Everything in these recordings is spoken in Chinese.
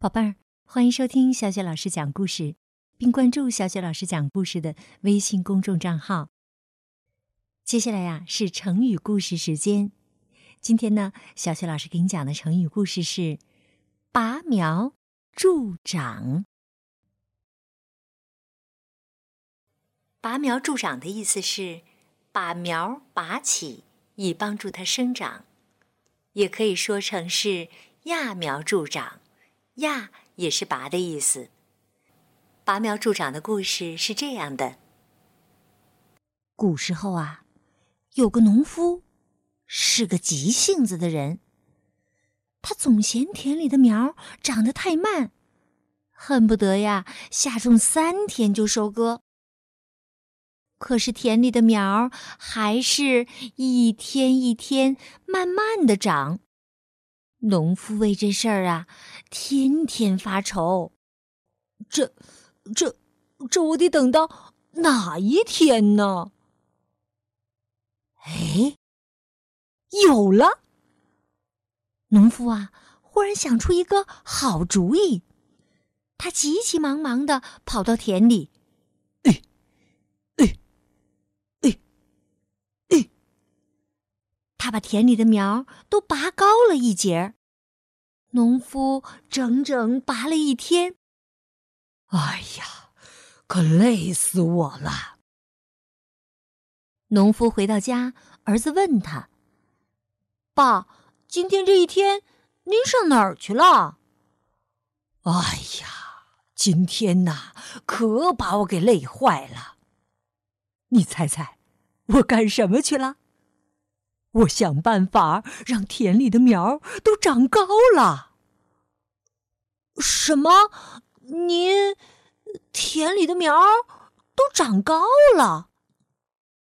宝贝儿，欢迎收听小雪老师讲故事，并关注小雪老师讲故事的微信公众账号。接下来呀是成语故事时间，今天呢，小雪老师给你讲的成语故事是“拔苗助长”。拔苗助长的意思是把苗拔起，以帮助它生长，也可以说成是揠苗助长。揠也是拔的意思。拔苗助长的故事是这样的：古时候啊，有个农夫，是个急性子的人。他总嫌田里的苗长得太慢，恨不得呀下种三天就收割。可是田里的苗还是一天一天慢慢的长。农夫为这事儿啊，天天发愁。这、这、这，我得等到哪一天呢？哎，有了！农夫啊，忽然想出一个好主意。他急急忙忙的跑到田里。他把田里的苗都拔高了一截儿农夫整整拔了一天。哎呀，可累死我了！农夫回到家，儿子问他：“爸，今天这一天您上哪儿去了？”哎呀，今天呐，可把我给累坏了。你猜猜，我干什么去了？我想办法让田里的苗都长高了。什么？您田里的苗都长高了？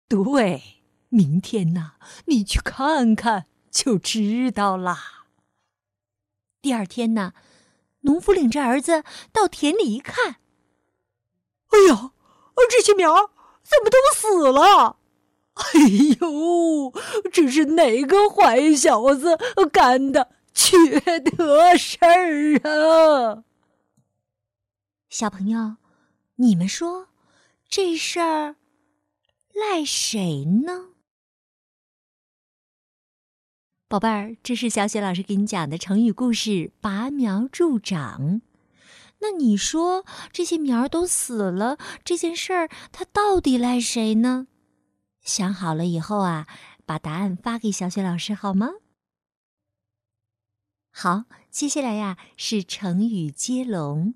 对，明天呢，你去看看就知道啦。第二天呢，农夫领着儿子到田里一看，哎呀，这些苗怎么都死了？哎呦，这是哪个坏小子干的缺德事儿啊！小朋友，你们说这事儿赖谁呢？宝贝儿，这是小雪老师给你讲的成语故事“拔苗助长”。那你说这些苗都死了，这件事儿它到底赖谁呢？想好了以后啊，把答案发给小雪老师好吗？好，接下来呀是成语接龙，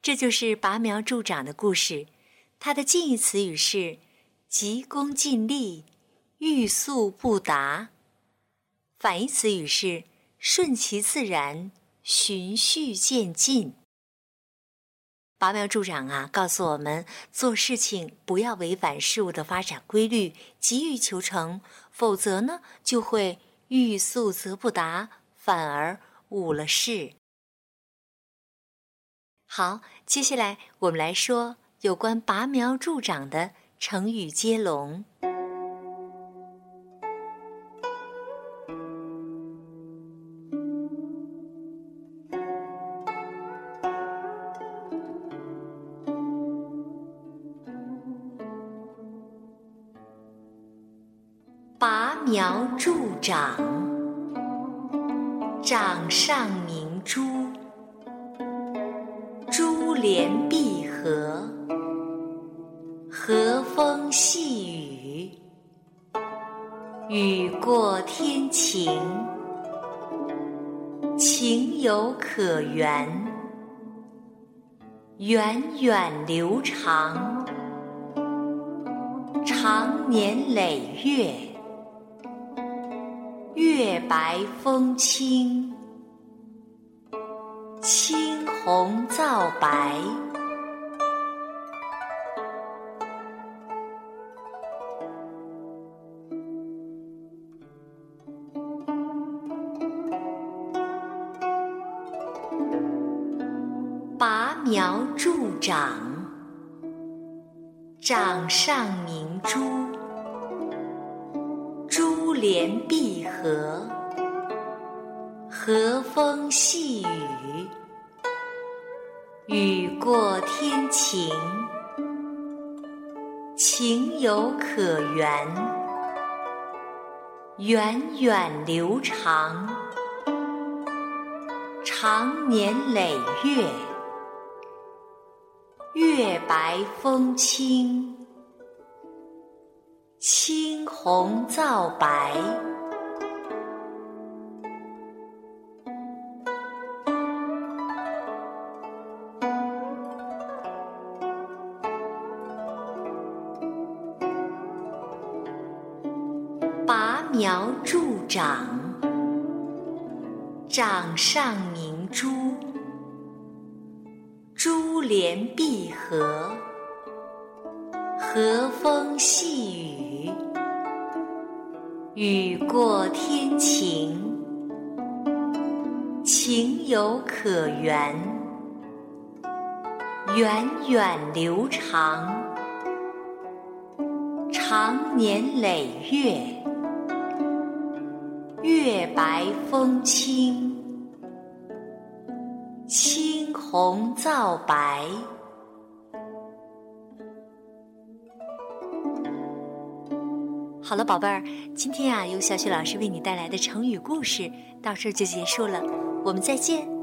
这就是拔苗助长的故事。它的近义词语是急功近利、欲速不达；反义词语是顺其自然、循序渐进。拔苗助长啊，告诉我们做事情不要违反事物的发展规律，急于求成，否则呢就会欲速则不达，反而误了事。好，接下来我们来说有关拔苗助长的成语接龙。苗助长，掌上明珠，珠联璧合，和风细雨，雨过天晴，情有可原，源远流长，长年累月。月白风清，青红皂白，拔苗助长，掌上明珠。珠联璧合，和风细雨，雨过天晴，情有可原，源远流长，长年累月，月白风清，青红皂白。拔苗助长，掌上明珠，珠联璧合，和风细雨，雨过天晴，情有可原，源远流长，长年累月。月白风清，青红皂白。好了，宝贝儿，今天啊，由小雪老师为你带来的成语故事到这儿就结束了，我们再见。